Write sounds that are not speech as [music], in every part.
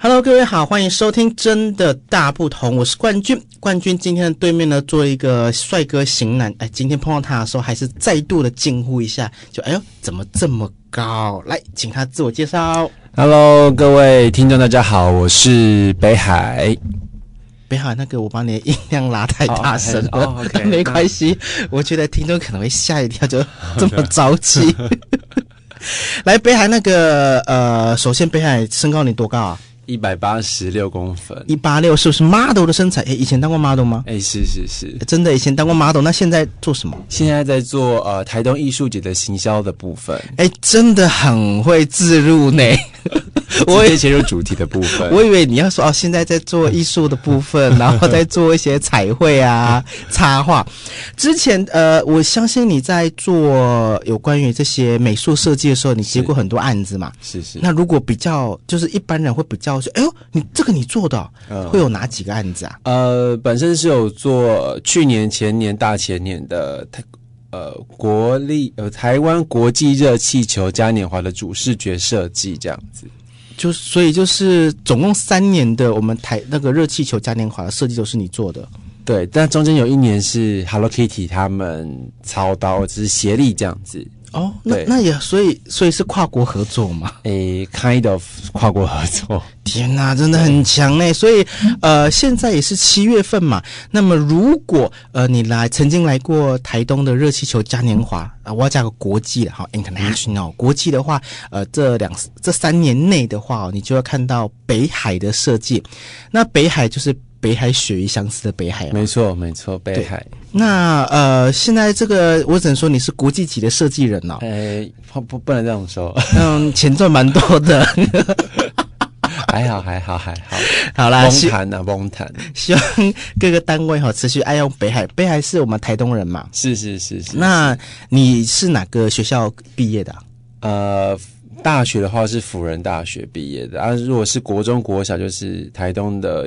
Hello，各位好，欢迎收听《真的大不同》，我是冠军。冠军今天的对面呢，做一个帅哥型男。哎，今天碰到他的时候，还是再度的惊呼一下，就哎呦，怎么这么高？来，请他自我介绍。Hello，各位听众，大家好，我是北海。北海，那个我把你的音量拉太大声了，[laughs] 没关系。我觉得听众可能会吓一跳，就这么着急。[laughs] 来，北海，那个呃，首先北海身高你多高啊？一百八十六公分，一八六是不是 model 的身材？哎，以前当过 model 吗？哎，是是是，真的以前当过 model。那现在做什么？现在在做呃台东艺术节的行销的部分。哎，真的很会自入呢。[laughs] [laughs] 我也切入主题的部分。我以为你要说哦，现在在做艺术的部分，[laughs] 然后再做一些彩绘啊、插画。之前呃，我相信你在做有关于这些美术设计的时候，你接过很多案子嘛？是是。那如果比较，就是一般人会比较说。哎呦，你这个你做的，嗯，会有哪几个案子啊？呃，本身是有做去年、前年、大前年的台呃国立呃台湾国际热气球嘉年华的主视觉设计这样子，就所以就是总共三年的我们台那个热气球嘉年华的设计都是你做的，对，但中间有一年是 Hello Kitty 他们操刀，只是协力这样子。哦，那那也所以所以是跨国合作嘛？诶，kind of 跨国合作。天哪，真的很强哎。所以呃，现在也是七月份嘛。那么如果呃你来曾经来过台东的热气球嘉年华啊、呃，我要加个国际的哈，international 国际的话，呃，这两这三年内的话，你就要看到北海的设计。那北海就是。北海鳕鱼相似的北海，没错没错，北海。那呃，现在这个我只能说你是国际级的设计人了。哎，不不不能这样说，嗯，钱赚蛮多的。[laughs] 还好还好还好，好啦，崩谈啊崩谈。希望各个单位哈持续爱用北海。北海是我们台东人嘛？是是是是。那你是哪个学校毕业的？呃。大学的话是辅仁大学毕业的，啊，如果是国中、国小就是台东的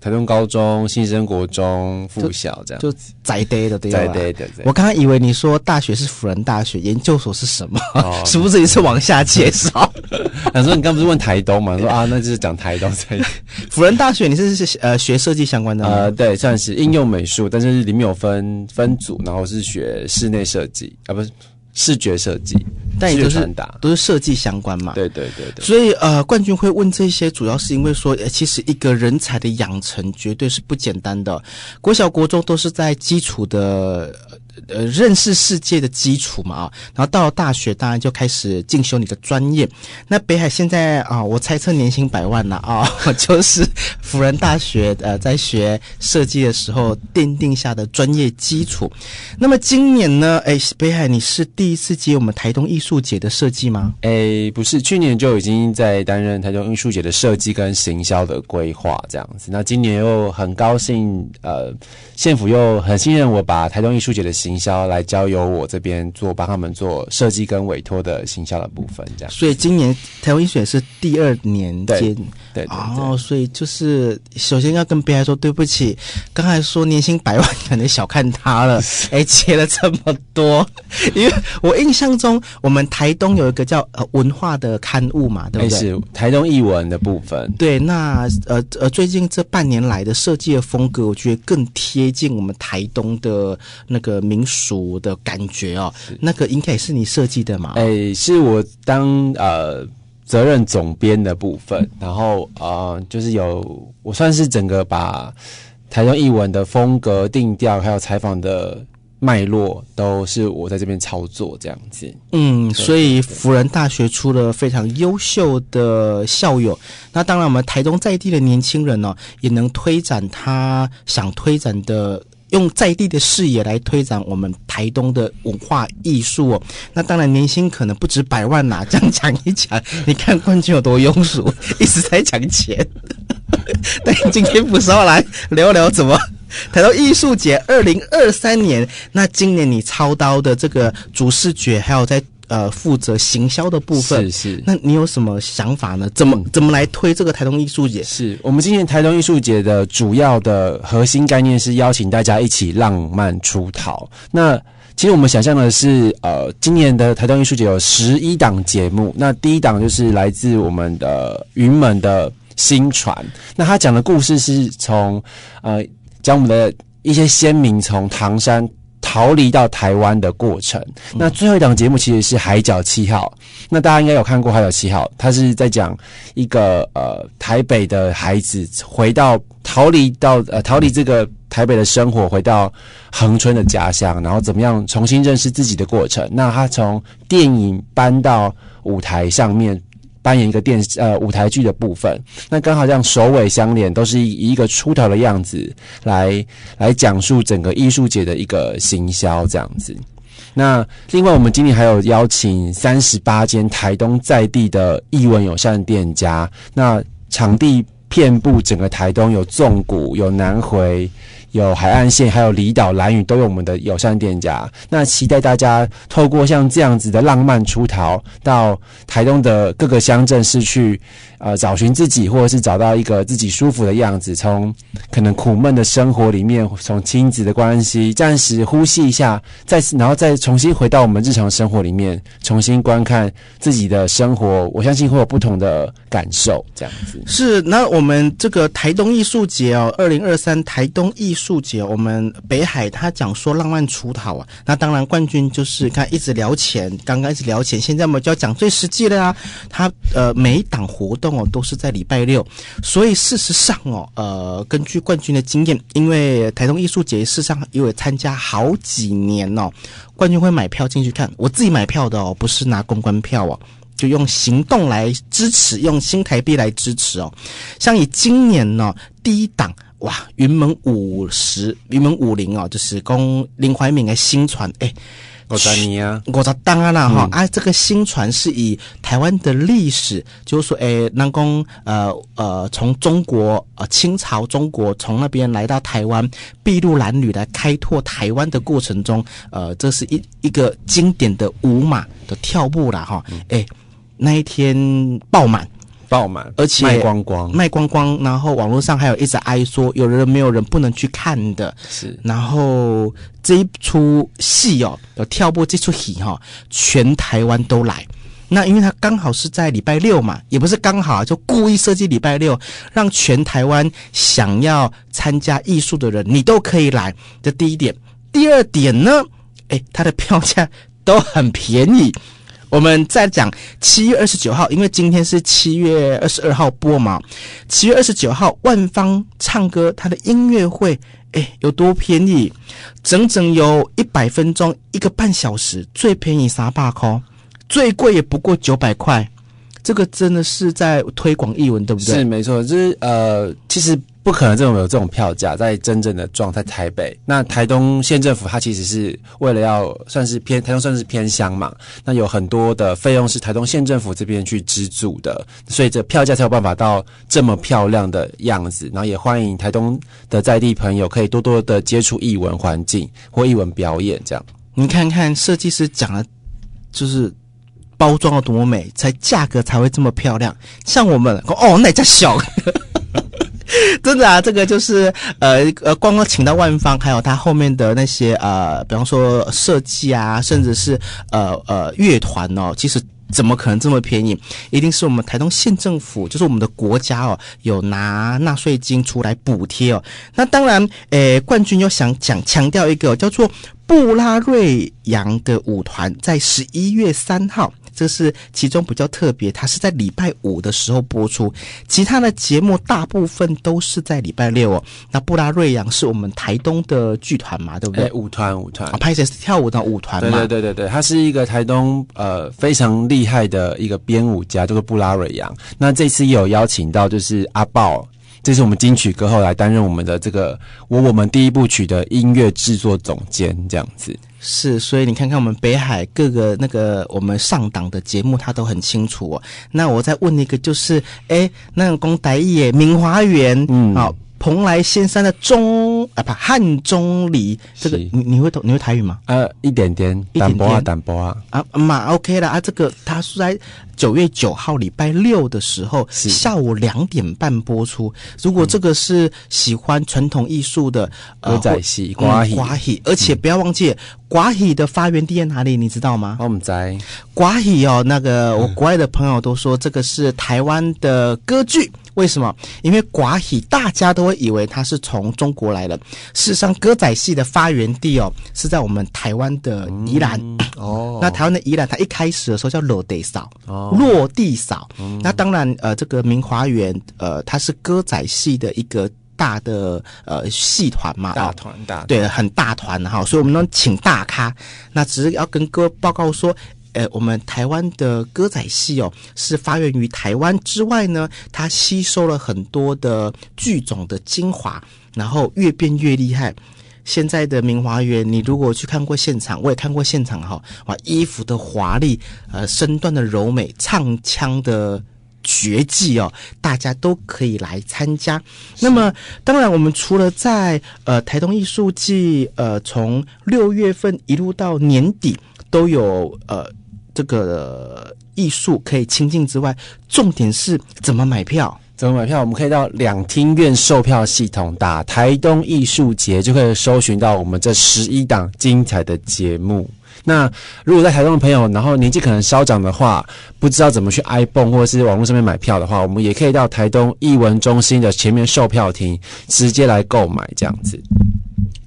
台东高中、新生国中附小这样，就在地的对吧？在地的。我刚刚以为你说大学是辅仁大学，研究所是什么？哦、[laughs] 是不是一次往下介绍？[laughs] 想说你刚不是问台东嘛？说啊，那就是讲台东。[laughs] 辅仁大学你是是呃学设计相关的吗？呃，对，算是应用美术，但是里面有分分组，然后是学室内设计啊，不是。视觉设计，但也都是都是设计相关嘛。对对对对。所以呃，冠军会问这些，主要是因为说，呃，其实一个人才的养成绝对是不简单的。国小、国中都是在基础的。呃，认识世界的基础嘛啊，然后到了大学，当然就开始进修你的专业。那北海现在啊，我猜测年薪百万了啊，[laughs] 就是辅仁大学呃，在学设计的时候奠定下的专业基础。那么今年呢，哎，北海你是第一次接我们台东艺术节的设计吗？哎，不是，去年就已经在担任台东艺术节的设计跟行销的规划这样子。那今年又很高兴，呃，县府又很信任我，把台东艺术节的行行销来交由我这边做，帮他们做设计跟委托的行销的部分，这样。所以今年台湾艺术是第二年接，对对，对。哦，所以就是首先要跟别人说对不起，刚才说年薪百万，可能小看他了。[laughs] 哎，接了这么多，因为我印象中我们台东有一个叫呃文化的刊物嘛，对不对？是台东艺文的部分。对，那呃呃，最近这半年来的设计的风格，我觉得更贴近我们台东的那个民俗的感觉哦，那个应该也是你设计的嘛？哎、欸，是我当呃责任总编的部分，然后呃就是有我算是整个把台中译文的风格定调，还有采访的脉络，都是我在这边操作这样子。嗯，所以辅仁大学出了非常优秀的校友，那当然我们台中在地的年轻人呢、哦，也能推展他想推展的。用在地的视野来推展我们台东的文化艺术哦，那当然年薪可能不止百万呐。这样讲一讲，你看冠军有多庸俗，一直在讲钱。[laughs] 但今天不是要来聊聊怎么谈到艺术节二零二三年？那今年你操刀的这个主视觉，还有在呃负责行销的部分。是是，那你有什么想法呢？怎么、嗯、怎么来推这个台东艺术节？是我们今年台东艺术节的主要的核心概念是邀请大家一起浪漫出逃。那其实我们想象的是，呃，今年的台东艺术节有十一档节目。那第一档就是来自我们的云门的新传，那他讲的故事是从呃讲我们的。一些先民从唐山逃离到台湾的过程。那最后一档节目其实是《海角七号》，那大家应该有看过《海角七号》，他是在讲一个呃台北的孩子回到逃离到呃逃离这个台北的生活，回到恒春的家乡，然后怎么样重新认识自己的过程。那他从电影搬到舞台上面。扮演一个电视呃舞台剧的部分，那刚好这样首尾相连，都是以一个出头的样子来来讲述整个艺术节的一个行销这样子。那另外，我们今年还有邀请三十八间台东在地的艺文友善店家，那场地遍布整个台东，有纵谷，有南回。有海岸线，还有离岛、蓝屿都有我们的友善店家。那期待大家透过像这样子的浪漫出逃，到台东的各个乡镇市去，呃，找寻自己，或者是找到一个自己舒服的样子。从可能苦闷的生活里面，从亲子的关系暂时呼吸一下，再，然后再重新回到我们日常生活里面，重新观看自己的生活。我相信会有不同的感受。这样子是。那我们这个台东艺术节哦，二零二三台东艺术节，我们北海他讲说浪漫出逃啊，那当然冠军就是看一直聊钱，刚刚一直聊钱，现在我们就要讲最实际的啊。他呃每一档活动哦都是在礼拜六，所以事实上哦呃根据冠军的经验，因为台东艺术节事实上因为参加好几年哦，冠军会买票进去看，我自己买票的哦，不是拿公关票哦，就用行动来支持，用新台币来支持哦。像以今年呢第一档。哇，云门五十，云门五零哦，就是供林怀民的新传，哎，我知你啊，我知当然啦哈，啊，这个新传是以台湾的历史，就是说，哎，南宫呃呃，从中国呃清朝中国从那边来到台湾，筚路蓝缕来开拓台湾的过程中，呃，这是一一个经典的舞马的跳步了哈，哎，那一天爆满。爆满，而且卖光光，卖光光。然后网络上还有一直哀说，有人没有人不能去看的。是，然后这一出戏哦，有跳播这出戏哈，全台湾都来。那因为他刚好是在礼拜六嘛，也不是刚好，就故意设计礼拜六，让全台湾想要参加艺术的人，你都可以来。这第一点，第二点呢，诶，它的票价都很便宜。我们再讲七月二十九号，因为今天是七月二十二号播嘛。七月二十九号，万芳唱歌，他的音乐会，诶，有多便宜？整整有一百分钟，一个半小时，最便宜三百块，最贵也不过九百块。这个真的是在推广艺文，对不对？是没错，就是呃，其实。不可能这种有这种票价在真正的状态。台北那台东县政府，它其实是为了要算是偏台东算是偏乡嘛，那有很多的费用是台东县政府这边去资助的，所以这票价才有办法到这么漂亮的样子。然后也欢迎台东的在地朋友可以多多的接触艺文环境或艺文表演。这样，你看看设计师讲的，就是包装的多美，才价格才会这么漂亮。像我们哦，那家小。真的啊，这个就是呃呃，光光请到万方，还有他后面的那些呃，比方说设计啊，甚至是呃呃乐团哦，其实怎么可能这么便宜？一定是我们台东县政府，就是我们的国家哦，有拿纳税金出来补贴哦。那当然，诶，冠军又想讲强调一个叫做布拉瑞扬的舞团，在十一月三号。这是其中比较特别，它是在礼拜五的时候播出，其他的节目大部分都是在礼拜六哦。那布拉瑞扬是我们台东的剧团嘛，对不对？欸、舞团舞团，拍摄是跳舞的舞团嘛。对对对对对，他是一个台东呃非常厉害的一个编舞家，叫做布拉瑞扬。那这次也有邀请到就是阿豹，这是我们金曲歌后来担任我们的这个我我们第一部曲的音乐制作总监这样子。是，所以你看看我们北海各个那个我们上档的节目，他都很清楚哦。那我再问一个，就是，哎，那个公台也，明华园，嗯，好，蓬莱仙山的钟啊不汉钟离，这个你你会懂你会台语吗？呃，一点点，淡薄啊，淡薄啊，啊嘛 OK 了啊，这个它是在九月九号礼拜六的时候，下午两点半播出。如果这个是喜欢传统艺术的歌仔戏，瓜戏瓜戏，而且不要忘记瓜戏的发源地在哪里，你知道吗？我们在瓜戏哦，那个我国外的朋友都说这个是台湾的歌剧。为什么？因为寡喜大家都会以为它是从中国来的。事实上，歌仔戏的发源地哦是在我们台湾的宜兰、嗯、[clears throat] 哦。那台湾的宜兰，它一开始的时候叫落地扫哦，落地扫。嗯、那当然，呃，这个明华园，呃，它是歌仔戏的一个大的呃戏团嘛，大团大对，很大团哈。所以我们能请大咖。那只是要跟各位报告说。呃，我们台湾的歌仔戏哦，是发源于台湾之外呢，它吸收了很多的剧种的精华，然后越变越厉害。现在的明华园，你如果去看过现场，我也看过现场哈，哇，衣服的华丽，呃，身段的柔美，唱腔的绝技哦，大家都可以来参加。那么，当然，我们除了在呃台东艺术季，呃，从六月份一路到年底都有呃。这个艺术可以亲近之外，重点是怎么买票？怎么买票？我们可以到两厅院售票系统打“台东艺术节”，就可以搜寻到我们这十一档精彩的节目。那如果在台东的朋友，然后年纪可能稍长的话，不知道怎么去 iPhone 或者是网络上面买票的话，我们也可以到台东艺文中心的前面售票亭直接来购买。这样子，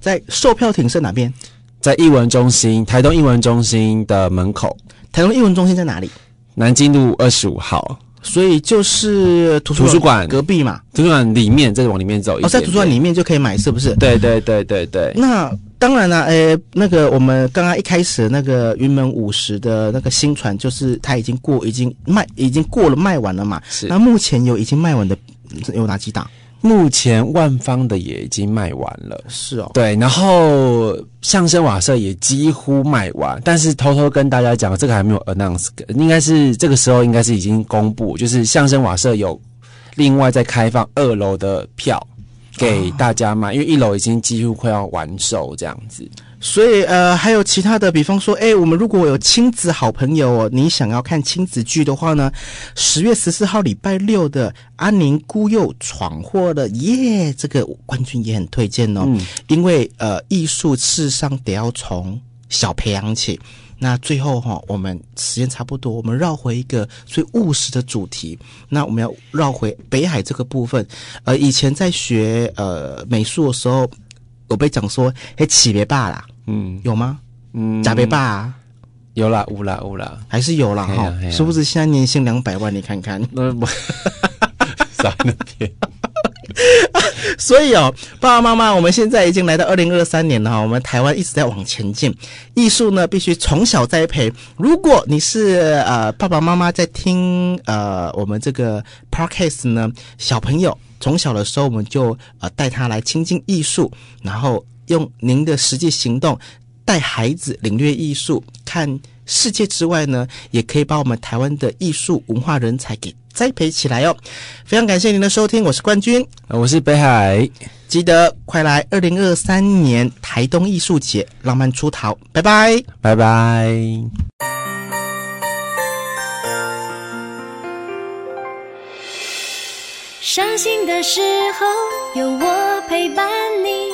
在售票亭是哪边？在艺文中心，台东艺文中心的门口。台东艺文中心在哪里？南京路二十五号，所以就是图书馆隔壁嘛。图书馆里面再往里面走一点，哦，在图书馆里面就可以买，是不是？对对对对对。那当然了，诶、欸，那个我们刚刚一开始那个云门五十的那个新传，就是它已经过，已经卖，已经过了卖完了嘛。是。那目前有已经卖完的有哪几档？目前万方的也已经卖完了，是哦，对，然后相声瓦舍也几乎卖完，但是偷偷跟大家讲，这个还没有 announce，应该是这个时候应该是已经公布，就是相声瓦舍有另外在开放二楼的票给大家买，因为一楼已经几乎快要完售这样子。所以，呃，还有其他的，比方说，哎，我们如果有亲子好朋友哦，你想要看亲子剧的话呢，十月十四号礼拜六的《安宁孤幼闯祸了》耶，这个冠军也很推荐哦，嗯、因为呃，艺术事实上得要从小培养起。那最后哈、哦，我们时间差不多，我们绕回一个最务实的主题，那我们要绕回北海这个部分。呃，以前在学呃美术的时候，我被讲说，哎，起别罢啦。嗯，有吗？嗯，假别霸有啦，有啦，有啦，还是有啦哈。殊不知现在年薪两百万？你看看，那不 [laughs] 傻那天。[laughs] 所以哦，爸爸妈妈，我们现在已经来到二零二三年了哈。我们台湾一直在往前进，艺术呢必须从小栽培。如果你是呃爸爸妈妈在听呃我们这个 podcast 呢，小朋友从小的时候我们就呃带他来亲近艺术，然后。用您的实际行动带孩子领略艺术、看世界之外呢，也可以把我们台湾的艺术文化人才给栽培起来哦。非常感谢您的收听，我是冠军，我是北海，记得快来二零二三年台东艺术节浪漫出逃，拜拜，拜拜。伤心的时候有我陪伴你。